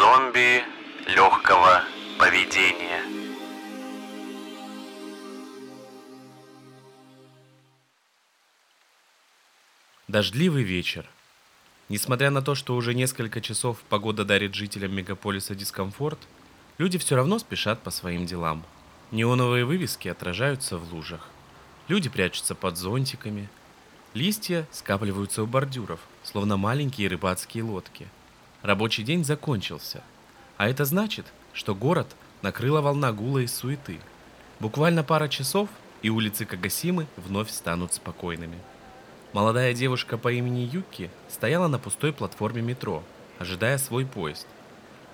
Зомби легкого поведения. Дождливый вечер. Несмотря на то, что уже несколько часов погода дарит жителям мегаполиса дискомфорт, люди все равно спешат по своим делам. Неоновые вывески отражаются в лужах. Люди прячутся под зонтиками. Листья скапливаются у бордюров, словно маленькие рыбацкие лодки. Рабочий день закончился. А это значит, что город накрыла волна гула и суеты. Буквально пара часов, и улицы Кагасимы вновь станут спокойными. Молодая девушка по имени Юки стояла на пустой платформе метро, ожидая свой поезд.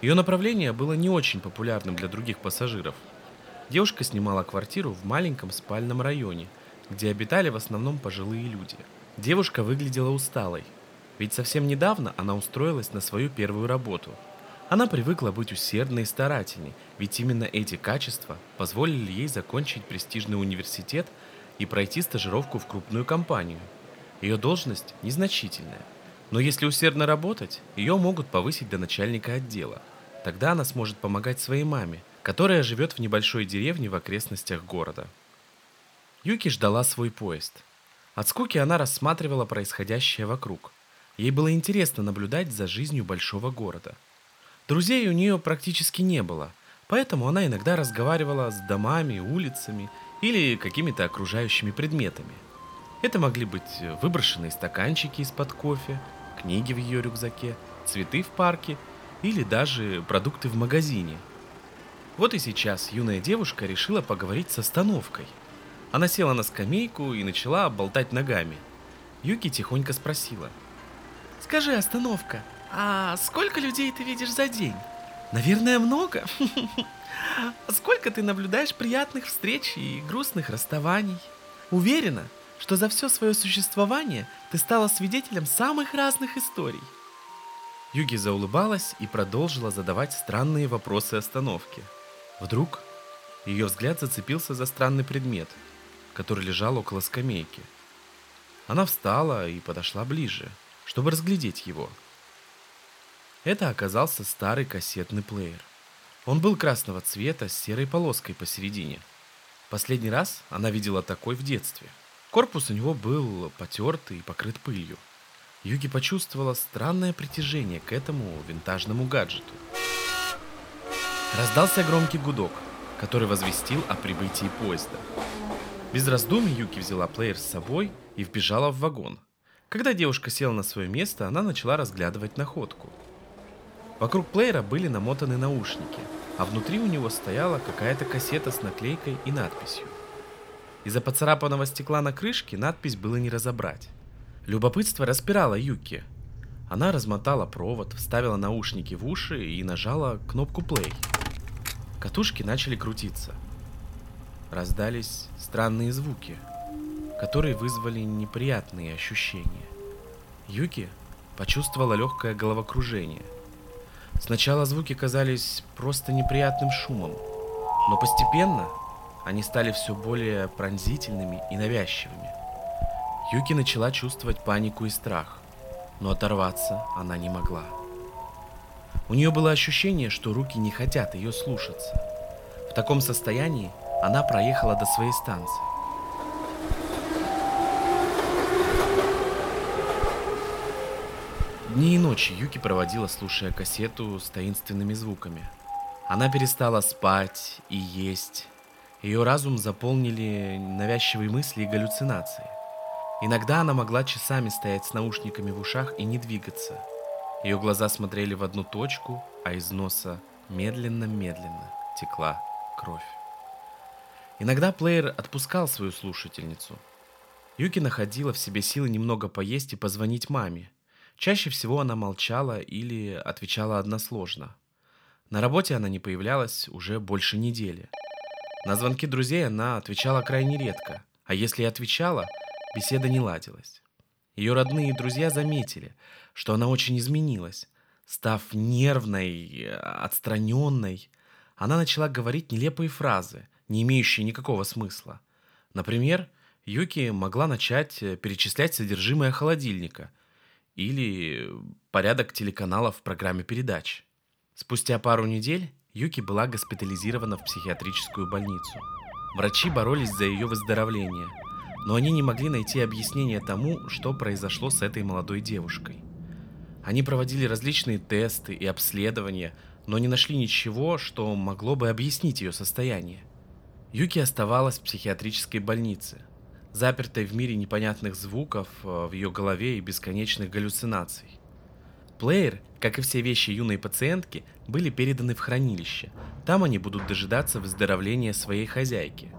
Ее направление было не очень популярным для других пассажиров. Девушка снимала квартиру в маленьком спальном районе, где обитали в основном пожилые люди. Девушка выглядела усталой, ведь совсем недавно она устроилась на свою первую работу. Она привыкла быть усердной и старательной, ведь именно эти качества позволили ей закончить престижный университет и пройти стажировку в крупную компанию – ее должность незначительная, но если усердно работать, ее могут повысить до начальника отдела. Тогда она сможет помогать своей маме, которая живет в небольшой деревне в окрестностях города. Юки ждала свой поезд. От скуки она рассматривала происходящее вокруг. Ей было интересно наблюдать за жизнью большого города. Друзей у нее практически не было, поэтому она иногда разговаривала с домами, улицами или какими-то окружающими предметами – это могли быть выброшенные стаканчики из-под кофе, книги в ее рюкзаке, цветы в парке или даже продукты в магазине. Вот и сейчас юная девушка решила поговорить с остановкой. Она села на скамейку и начала болтать ногами. Юки тихонько спросила. «Скажи, остановка, а сколько людей ты видишь за день?» «Наверное, много. Сколько ты наблюдаешь приятных встреч и грустных расставаний?» «Уверена, что за все свое существование ты стала свидетелем самых разных историй. Юги заулыбалась и продолжила задавать странные вопросы остановки. Вдруг ее взгляд зацепился за странный предмет, который лежал около скамейки. Она встала и подошла ближе, чтобы разглядеть его. Это оказался старый кассетный плеер. Он был красного цвета с серой полоской посередине. Последний раз она видела такой в детстве – Корпус у него был потертый и покрыт пылью. Юги почувствовала странное притяжение к этому винтажному гаджету. Раздался громкий гудок, который возвестил о прибытии поезда. Без раздумий Юки взяла плеер с собой и вбежала в вагон. Когда девушка села на свое место, она начала разглядывать находку. Вокруг плеера были намотаны наушники, а внутри у него стояла какая-то кассета с наклейкой и надписью. Из-за поцарапанного стекла на крышке надпись было не разобрать. Любопытство распирало Юки. Она размотала провод, вставила наушники в уши и нажала кнопку play. Катушки начали крутиться. Раздались странные звуки, которые вызвали неприятные ощущения. Юки почувствовала легкое головокружение. Сначала звуки казались просто неприятным шумом, но постепенно они стали все более пронзительными и навязчивыми. Юки начала чувствовать панику и страх, но оторваться она не могла. У нее было ощущение, что руки не хотят ее слушаться. В таком состоянии она проехала до своей станции. Дни и ночи Юки проводила, слушая кассету с таинственными звуками. Она перестала спать и есть, ее разум заполнили навязчивые мысли и галлюцинации. Иногда она могла часами стоять с наушниками в ушах и не двигаться. Ее глаза смотрели в одну точку, а из носа медленно-медленно текла кровь. Иногда плеер отпускал свою слушательницу. Юки находила в себе силы немного поесть и позвонить маме. Чаще всего она молчала или отвечала односложно. На работе она не появлялась уже больше недели – на звонки друзей она отвечала крайне редко, а если и отвечала, беседа не ладилась. Ее родные и друзья заметили, что она очень изменилась. Став нервной, отстраненной, она начала говорить нелепые фразы, не имеющие никакого смысла. Например, Юки могла начать перечислять содержимое холодильника или порядок телеканалов в программе передач. Спустя пару недель Юки была госпитализирована в психиатрическую больницу. Врачи боролись за ее выздоровление, но они не могли найти объяснение тому, что произошло с этой молодой девушкой. Они проводили различные тесты и обследования, но не нашли ничего, что могло бы объяснить ее состояние. Юки оставалась в психиатрической больнице, запертой в мире непонятных звуков э, в ее голове и бесконечных галлюцинаций. Плеер, как и все вещи юной пациентки, были переданы в хранилище. Там они будут дожидаться выздоровления своей хозяйки.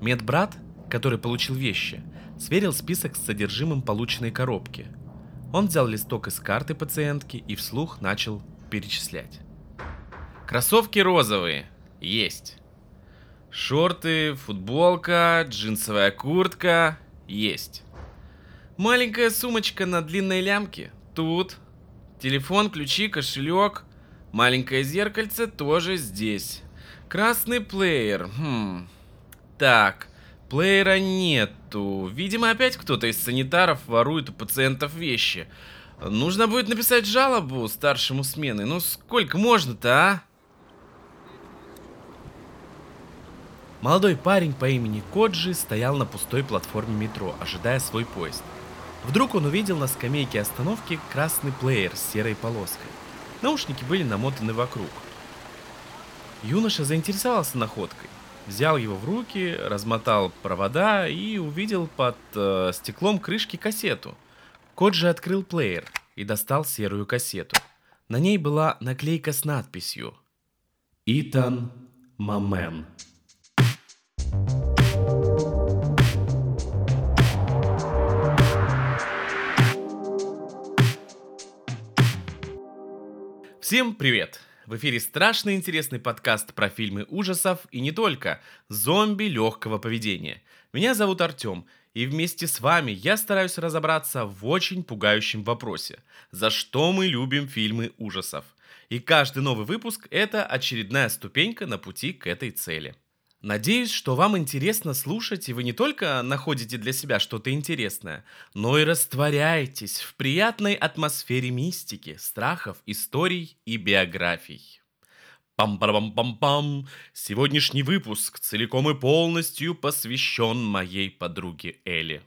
Медбрат, который получил вещи, сверил список с содержимым полученной коробки. Он взял листок из карты пациентки и вслух начал перечислять. Кроссовки розовые. Есть. Шорты, футболка, джинсовая куртка. Есть. Маленькая сумочка на длинной лямке. Тут. Телефон, ключи, кошелек. Маленькое зеркальце тоже здесь. Красный плеер. Хм. Так, плеера нету. Видимо, опять кто-то из санитаров ворует у пациентов вещи. Нужно будет написать жалобу старшему смены. Ну сколько можно-то, а? Молодой парень по имени Коджи стоял на пустой платформе метро, ожидая свой поезд. Вдруг он увидел на скамейке остановки красный плеер с серой полоской. Наушники были намотаны вокруг. Юноша заинтересовался находкой. Взял его в руки, размотал провода и увидел под э, стеклом крышки кассету. Коджи открыл плеер и достал серую кассету. На ней была наклейка с надписью «Итан Мамен». Всем привет! В эфире страшно интересный подкаст про фильмы ужасов и не только, зомби легкого поведения. Меня зовут Артем, и вместе с вами я стараюсь разобраться в очень пугающем вопросе. За что мы любим фильмы ужасов? И каждый новый выпуск – это очередная ступенька на пути к этой цели – Надеюсь, что вам интересно слушать, и вы не только находите для себя что-то интересное, но и растворяетесь в приятной атмосфере мистики, страхов, историй и биографий. Пам-парам-пам-пам! Сегодняшний выпуск целиком и полностью посвящен моей подруге Элли.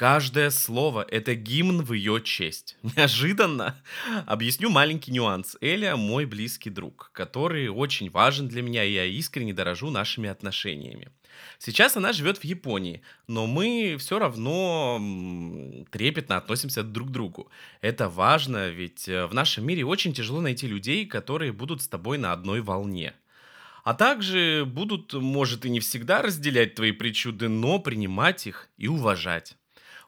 Каждое слово – это гимн в ее честь. Неожиданно. Объясню маленький нюанс. Эля – мой близкий друг, который очень важен для меня, и я искренне дорожу нашими отношениями. Сейчас она живет в Японии, но мы все равно трепетно относимся друг к другу. Это важно, ведь э, в нашем мире очень тяжело найти людей, которые будут с тобой на одной волне. А также будут, может, и не всегда разделять твои причуды, но принимать их и уважать.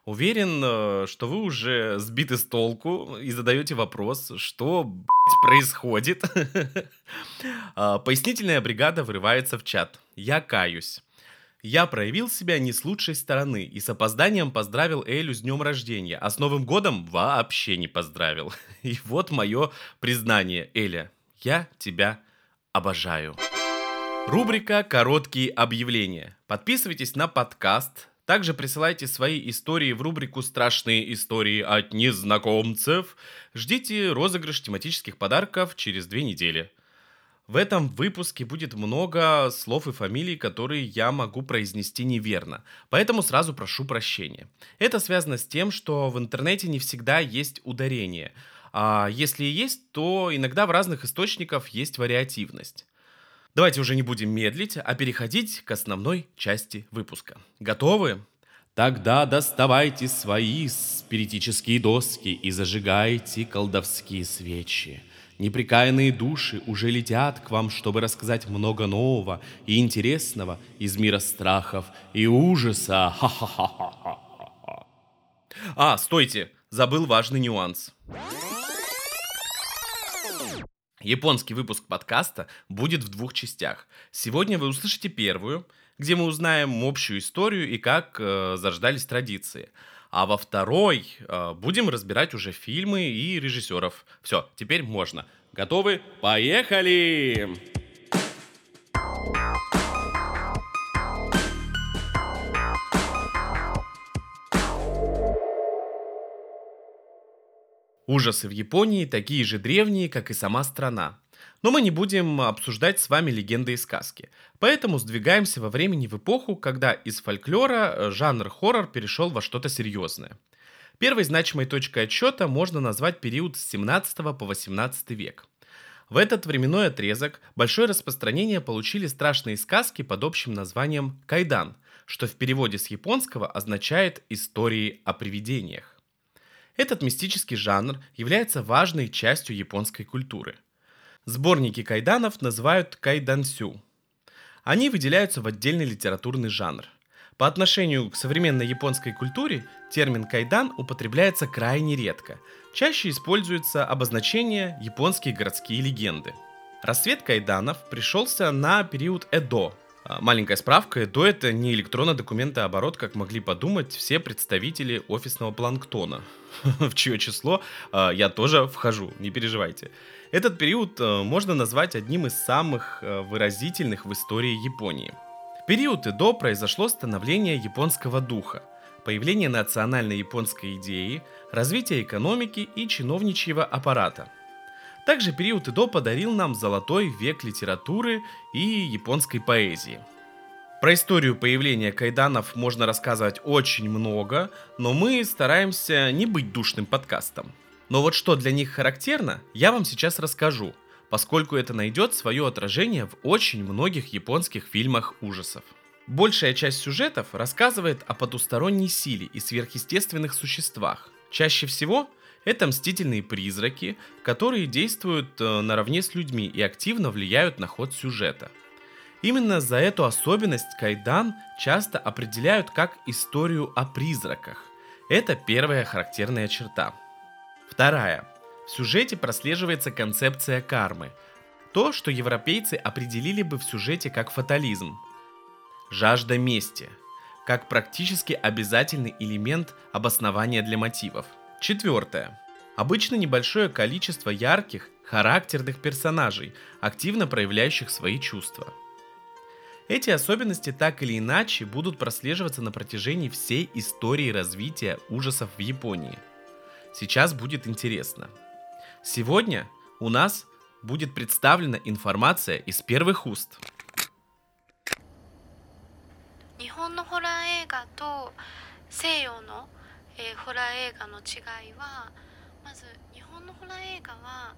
Уверен, э, что вы уже сбиты с толку и задаете вопрос, что блядь, происходит. А, пояснительная бригада врывается в чат. Я каюсь. Я проявил себя не с лучшей стороны и с опозданием поздравил Элю с днем рождения, а с Новым годом вообще не поздравил. И вот мое признание, Эля, я тебя обожаю. Рубрика «Короткие объявления». Подписывайтесь на подкаст, также присылайте свои истории в рубрику «Страшные истории от незнакомцев». Ждите розыгрыш тематических подарков через две недели. В этом выпуске будет много слов и фамилий, которые я могу произнести неверно, поэтому сразу прошу прощения. Это связано с тем, что в интернете не всегда есть ударение, а если и есть, то иногда в разных источниках есть вариативность. Давайте уже не будем медлить, а переходить к основной части выпуска. Готовы? Тогда доставайте свои спиритические доски и зажигайте колдовские свечи. Неприкаянные души уже летят к вам, чтобы рассказать много нового и интересного из мира страхов и ужаса. А, стойте, забыл важный нюанс. Японский выпуск подкаста будет в двух частях. Сегодня вы услышите первую, где мы узнаем общую историю и как э, заждались традиции. А во второй э, будем разбирать уже фильмы и режиссеров. Все, теперь можно. Готовы? Поехали! Ужасы в Японии такие же древние, как и сама страна. Но мы не будем обсуждать с вами легенды и сказки. Поэтому сдвигаемся во времени в эпоху, когда из фольклора э, жанр хоррор перешел во что-то серьезное. Первой значимой точкой отсчета можно назвать период с 17 по 18 век. В этот временной отрезок большое распространение получили страшные сказки под общим названием «кайдан», что в переводе с японского означает «истории о привидениях». Этот мистический жанр является важной частью японской культуры. Сборники кайданов называют кайдансю. Они выделяются в отдельный литературный жанр. По отношению к современной японской культуре термин кайдан употребляется крайне редко. Чаще используется обозначение японские городские легенды. Рассвет кайданов пришелся на период Эдо, Маленькая справка, Эдо это не электронный документооборот, как могли подумать все представители офисного планктона, в чье число а, я тоже вхожу, не переживайте. Этот период можно назвать одним из самых выразительных в истории Японии. В период Эдо произошло становление японского духа, появление национальной японской идеи, развитие экономики и чиновничьего аппарата. Также период Эдо подарил нам золотой век литературы и японской поэзии. Про историю появления кайданов можно рассказывать очень много, но мы стараемся не быть душным подкастом – но вот что для них характерно, я вам сейчас расскажу, поскольку это найдет свое отражение в очень многих японских фильмах ужасов. Большая часть сюжетов рассказывает о потусторонней силе и сверхъестественных существах. Чаще всего это мстительные призраки, которые действуют э, наравне с людьми и активно влияют на ход сюжета. Именно за эту особенность Кайдан часто определяют как историю о призраках. Это первая характерная черта – Вторая. В сюжете прослеживается концепция кармы. То, что европейцы определили бы в сюжете как фатализм. Жажда мести. Как практически обязательный элемент обоснования для мотивов. Четвертое. Обычно небольшое количество ярких, характерных персонажей, активно проявляющих свои чувства. Эти особенности так или иначе будут прослеживаться на протяжении всей истории развития ужасов в Японии – Сейчас будет интересно. Сегодня у нас будет представлена информация из первых уст. 日本のホラー映画と西洋の、 えー、ホラー映画の違いはまず日本のホラー映画は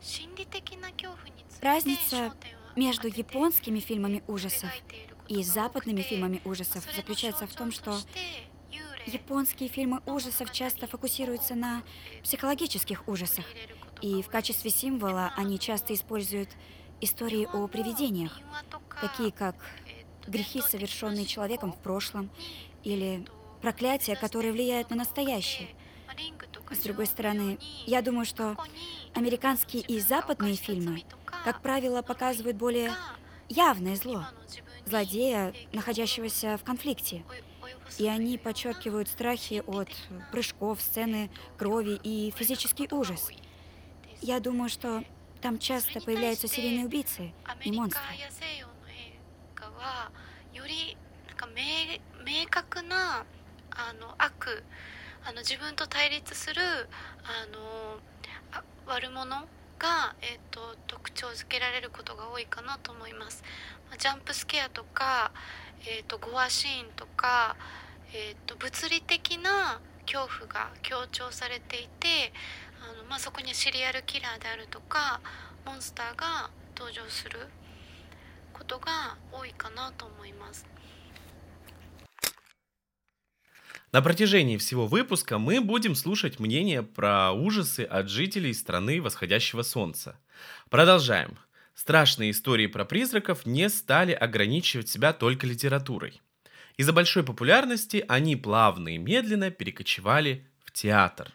心理的な恐怖について Разница между японскими фильмами ужасов и западными фильмами ужасов заключается в том, что Японские фильмы ужасов часто фокусируются на психологических ужасах, и в качестве символа они часто используют истории о привидениях, такие как грехи, совершенные человеком в прошлом, или проклятия, которые влияют на настоящее. С другой стороны, я думаю, что американские и западные фильмы, как правило, показывают более явное зло, злодея, находящегося в конфликте, и они подчеркивают страхи от прыжков, сцены крови и физический ужас. Я думаю, что там часто появляются серийные убийцы и монстры. あの悪あの自分と対立するあの悪者が、えーと、特徴づけられることが多いかなと思います。ジャンプスケアとか、えーと、とゴアシーンとかえーと、物理的な恐怖が強調されていてあの、まあ、そこにシリアルキラーであるとかモンスターが登場することが多いかなと思います。На протяжении всего выпуска мы будем слушать мнения про ужасы от жителей страны восходящего солнца. Продолжаем. Страшные истории про призраков не стали ограничивать себя только литературой. Из-за большой популярности они плавно и медленно перекочевали в театр.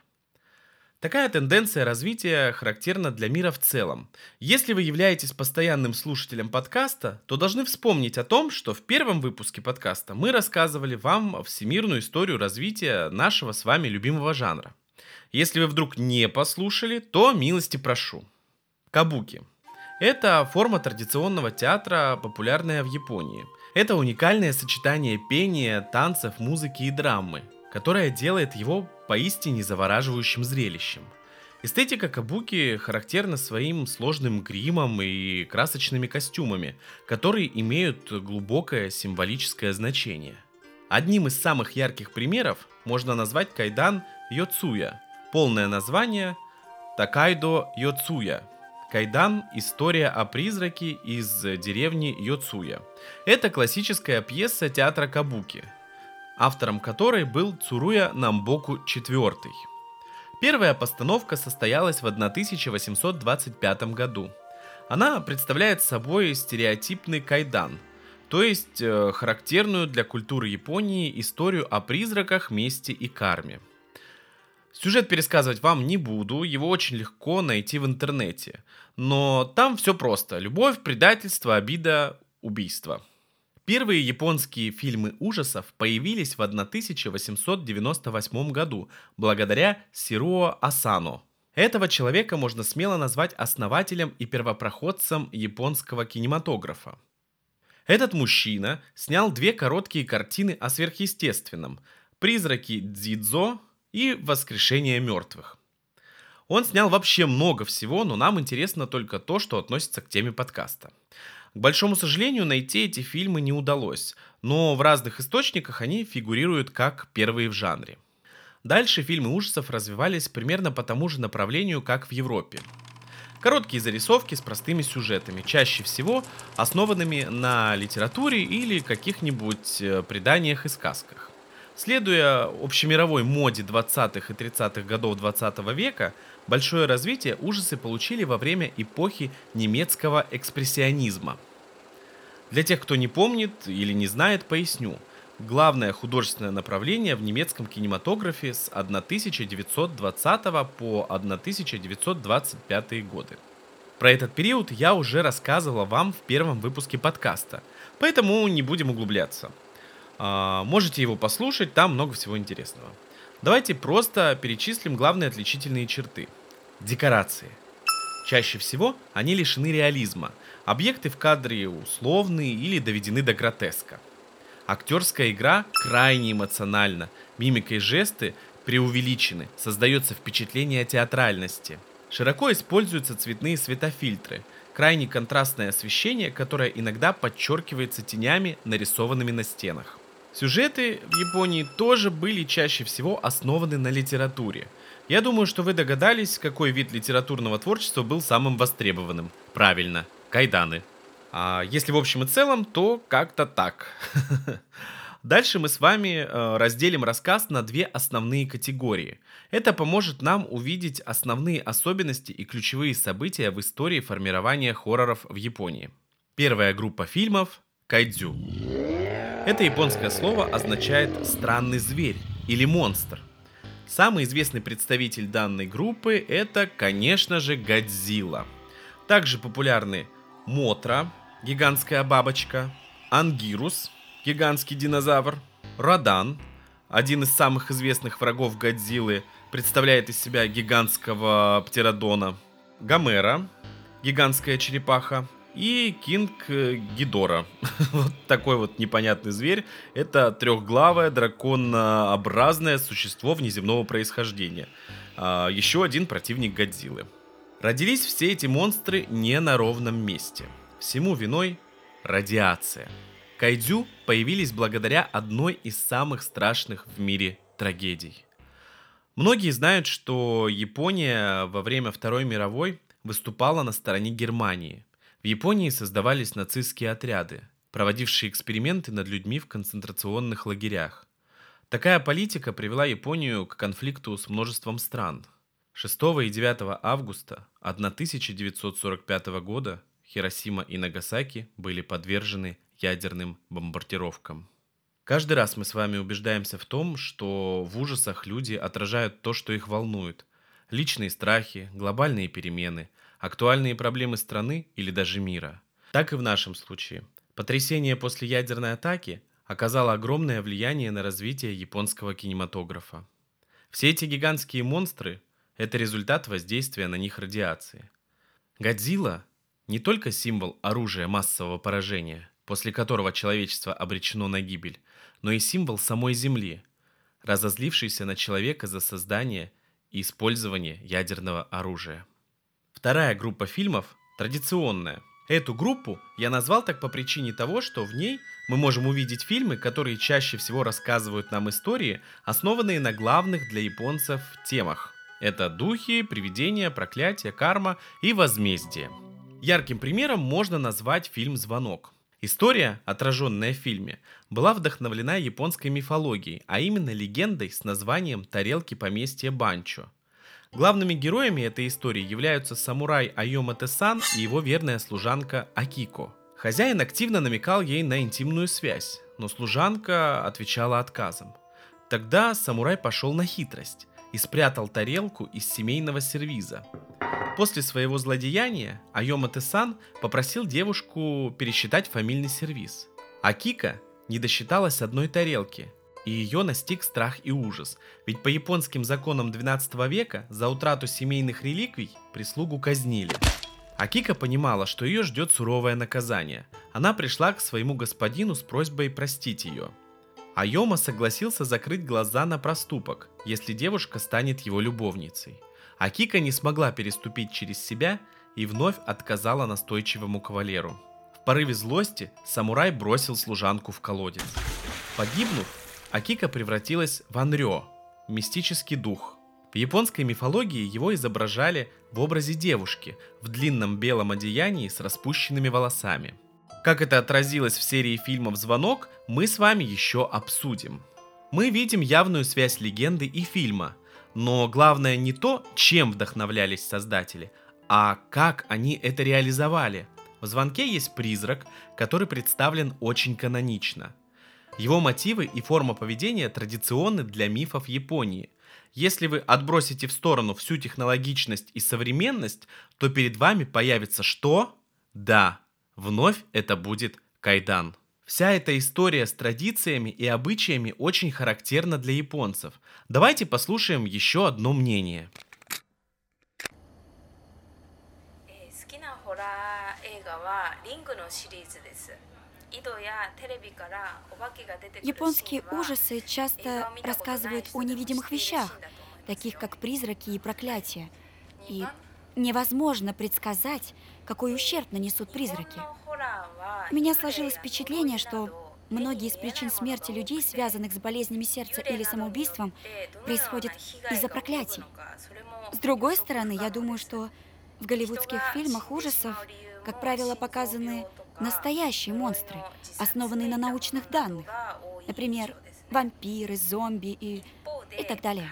Такая тенденция развития характерна для мира в целом. Если вы являетесь постоянным слушателем подкаста, то должны вспомнить о том, что в первом выпуске подкаста мы рассказывали вам всемирную историю развития нашего с вами любимого жанра. Если вы вдруг не послушали, то милости прошу. Кабуки. Это форма традиционного театра, популярная в Японии – это уникальное сочетание пения, танцев, музыки и драмы, которое делает его поистине завораживающим зрелищем. Эстетика кабуки характерна своим сложным гримом и красочными костюмами, которые имеют глубокое символическое значение. Одним из самых ярких примеров можно назвать кайдан Йоцуя. Полное название Такайдо Йоцуя. Кайдан – история о призраке из деревни Йоцуя. Это классическая пьеса театра Кабуки, автором которой был Цуруя Намбоку IV. Первая постановка состоялась в 1825 году. Она представляет собой стереотипный кайдан, то есть э, характерную для культуры Японии историю о призраках, мести и карме. Сюжет пересказывать вам не буду, его очень легко найти в интернете. Но там все просто. Любовь, предательство, обида, убийство. Первые японские фильмы ужасов появились в 1898 году благодаря Сируо Асано. Этого человека можно смело назвать основателем и первопроходцем японского кинематографа. Этот мужчина снял две короткие картины о сверхъестественном «Призраки Дзидзо» и «Воскрешение мертвых». Он снял вообще много всего, но нам интересно только то, что относится к теме подкаста. К большому сожалению, найти эти фильмы не удалось, но в разных источниках они фигурируют как первые в жанре. Дальше фильмы ужасов развивались примерно по тому же направлению, как в Европе. Короткие зарисовки с простыми сюжетами, чаще всего основанными на литературе или каких-нибудь э, преданиях и сказках. Следуя общемировой моде 20-х и 30-х годов 20 века, большое развитие ужасы получили во время эпохи немецкого экспрессионизма. Для тех, кто не помнит или не знает, поясню. Главное художественное направление в немецком кинематографе с 1920 по 1925 годы. Про этот период я уже рассказывала вам в первом выпуске подкаста, поэтому не будем углубляться – можете его послушать, там много всего интересного. Давайте просто перечислим главные отличительные черты. Декорации. Чаще всего они лишены реализма. Объекты в кадре условные или доведены до гротеска. Актерская игра крайне эмоциональна. Мимика и жесты преувеличены. Создается впечатление театральности. Широко используются цветные светофильтры. Крайне контрастное освещение, которое иногда подчеркивается тенями, нарисованными на стенах. Сюжеты в Японии тоже были чаще всего основаны на литературе. Я думаю, что вы догадались, какой вид литературного творчества был самым востребованным. Правильно, кайданы. А если в общем и целом, то как-то так. Дальше мы с вами э, разделим рассказ на две основные категории. Это поможет нам увидеть основные особенности и ключевые события в истории формирования хорроров в Японии. Первая группа фильмов – кайдзю. Это японское слово означает «странный зверь» или «монстр». Самый известный представитель данной группы – это, конечно же, Годзилла. Также популярны Мотра, гигантская бабочка, Ангирус, гигантский динозавр, Радан, один из самых известных врагов Годзиллы, представляет из себя гигантского птеродона, Гомера, гигантская черепаха, и Кинг э, Гидора. вот такой вот непонятный зверь. Это трехглавое драконообразное существо внеземного происхождения. А, еще один противник Годзиллы. Родились все эти монстры не на ровном месте. Всему виной радиация. Кайдзю появились благодаря одной из самых страшных в мире трагедий. Многие знают, что Япония во время Второй мировой выступала на стороне Германии – в Японии создавались нацистские отряды, проводившие эксперименты над людьми в концентрационных лагерях. Такая политика привела Японию к конфликту с множеством стран. 6 и 9 августа 1945 года Хиросима и Нагасаки были подвержены ядерным бомбардировкам. Каждый раз мы с вами убеждаемся в том, что в ужасах люди отражают то, что их волнует. Личные страхи, глобальные перемены – актуальные проблемы страны или даже мира. Так и в нашем случае. Потрясение после ядерной атаки оказало огромное влияние на развитие японского кинематографа. Все эти гигантские монстры – это результат воздействия на них радиации. Годзилла – не только символ оружия массового поражения, после которого человечество обречено на гибель, но и символ самой Земли, разозлившейся на человека за создание и использование ядерного оружия. Вторая группа фильмов традиционная. Эту группу я назвал так по причине того, что в ней мы можем увидеть фильмы, которые чаще всего рассказывают нам истории, основанные на главных для японцев темах. Это духи, привидения, проклятия, карма и возмездие. Ярким примером можно назвать фильм «Звонок». История, отраженная в фильме, была вдохновлена японской мифологией, а именно легендой с названием «Тарелки поместья Банчо». Главными героями этой истории являются самурай Айома Тесан и его верная служанка Акико. Хозяин активно намекал ей на интимную связь, но служанка отвечала отказом. Тогда самурай пошел на хитрость и спрятал тарелку из семейного сервиза. После своего злодеяния Айома Тесан попросил девушку пересчитать фамильный сервиз. А не досчиталась одной тарелки, и ее настиг страх и ужас, ведь по японским законам 12 века за утрату семейных реликвий прислугу казнили. Акика понимала, что ее ждет суровое наказание. Она пришла к своему господину с просьбой простить ее. Айома согласился закрыть глаза на проступок, если девушка станет его любовницей. Акика не смогла переступить через себя и вновь отказала настойчивому кавалеру. В порыве злости самурай бросил служанку в колодец. Погибнув, Акика превратилась в Анрё, мистический дух. В японской мифологии его изображали в образе девушки в длинном белом одеянии с распущенными волосами. Как это отразилось в серии фильмов «Звонок», мы с вами еще обсудим. Мы видим явную связь легенды и фильма, но главное не то, чем вдохновлялись создатели, а как они это реализовали. В «Звонке» есть призрак, который представлен очень канонично – его мотивы и форма поведения традиционны для мифов Японии. Если вы отбросите в сторону всю технологичность и современность, то перед вами появится что? Да, вновь это будет кайдан. Вся эта история с традициями и обычаями очень характерна для японцев. Давайте послушаем еще одно мнение. Э, リングのシリーズです Японские ужасы часто рассказывают о невидимых вещах, таких как призраки и проклятия. И невозможно предсказать, какой ущерб нанесут призраки. У меня сложилось впечатление, что многие из причин смерти людей, связанных с болезнями сердца или самоубийством, происходят из-за проклятий. С другой стороны, я думаю, что в голливудских фильмах ужасов, как правило, показаны настоящие монстры, основанные на научных данных. Например, вампиры, зомби и, и так далее.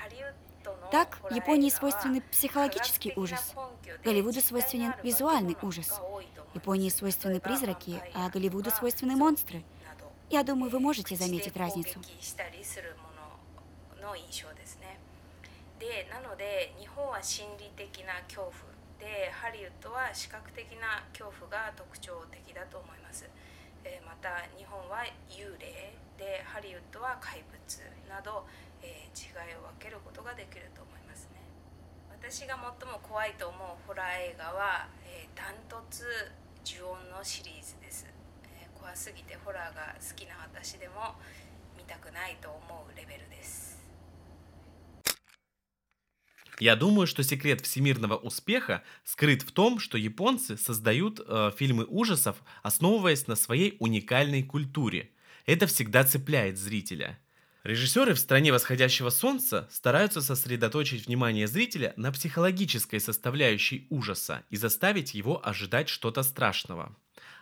Так, Японии свойственный психологический ужас. Голливуду свойственен визуальный ужас. Японии свойственны призраки, а Голливуду свойственны монстры. Я думаю, вы можете заметить разницу. でハリウッドは視覚的な恐怖が特徴的だと思います、えーまた日本は幽霊でハリウッドは怪物など、えー違いを分けることができると思いますね。私が最も怖いと思うホラー映画は、えーダントツ呪音のシリーズです、えー怖すぎてホラーが好きな私でも見たくないと思うレベルです。Я думаю, что секрет всемирного успеха скрыт в том, что японцы создают э, фильмы ужасов, основываясь на своей уникальной культуре. Это всегда цепляет зрителя. Режиссеры в «Стране восходящего солнца» стараются сосредоточить внимание зрителя на психологической составляющей ужаса и заставить его ожидать что-то страшного.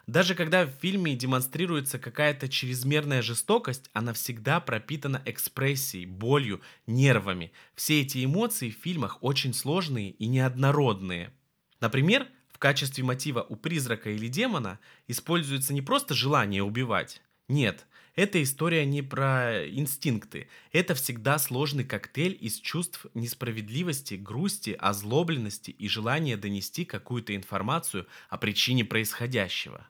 Даже когда в фильме демонстрируется какая-то чрезмерная жестокость, она всегда пропитана экспрессией, болью, нервами. Все эти эмоции в фильмах очень сложные и неоднородные. Например, в качестве мотива у призрака или демона используется не просто желание убивать. Нет, эта история не про инстинкты. Это всегда сложный коктейль из чувств несправедливости, грусти, озлобленности и желания донести какую-то информацию о причине происходящего.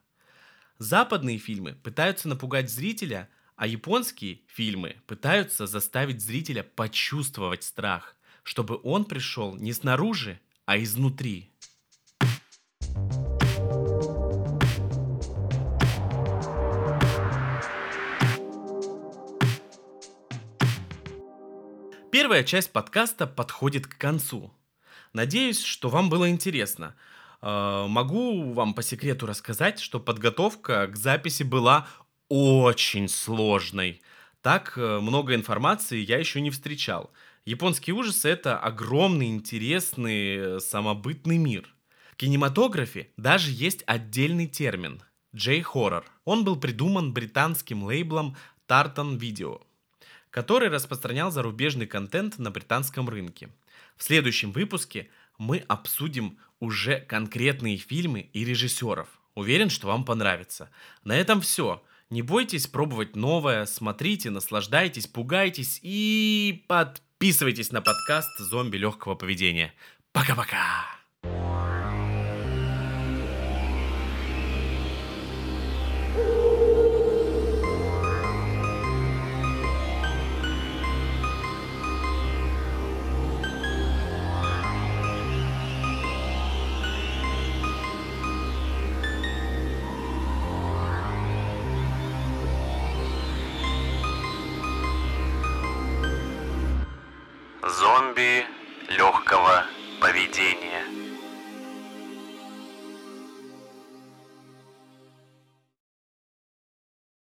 Западные фильмы пытаются напугать зрителя, а японские фильмы пытаются заставить зрителя почувствовать страх, чтобы он пришел не снаружи, а изнутри. Первая часть подкаста подходит к концу. Надеюсь, что вам было интересно. Э, могу вам по секрету рассказать, что подготовка к записи была очень сложной. Так э, много информации я еще не встречал. Японские ужасы — это огромный, интересный, э, самобытный мир. В кинематографе даже есть отдельный термин — J-хоррор. Он был придуман британским лейблом Tartan Video, который распространял зарубежный контент на британском рынке. В следующем выпуске мы обсудим уже конкретные фильмы и режиссеров. Уверен, что вам понравится. На этом все. Не бойтесь пробовать новое, смотрите, наслаждайтесь, пугайтесь и подписывайтесь на подкаст «Зомби легкого поведения». Пока-пока!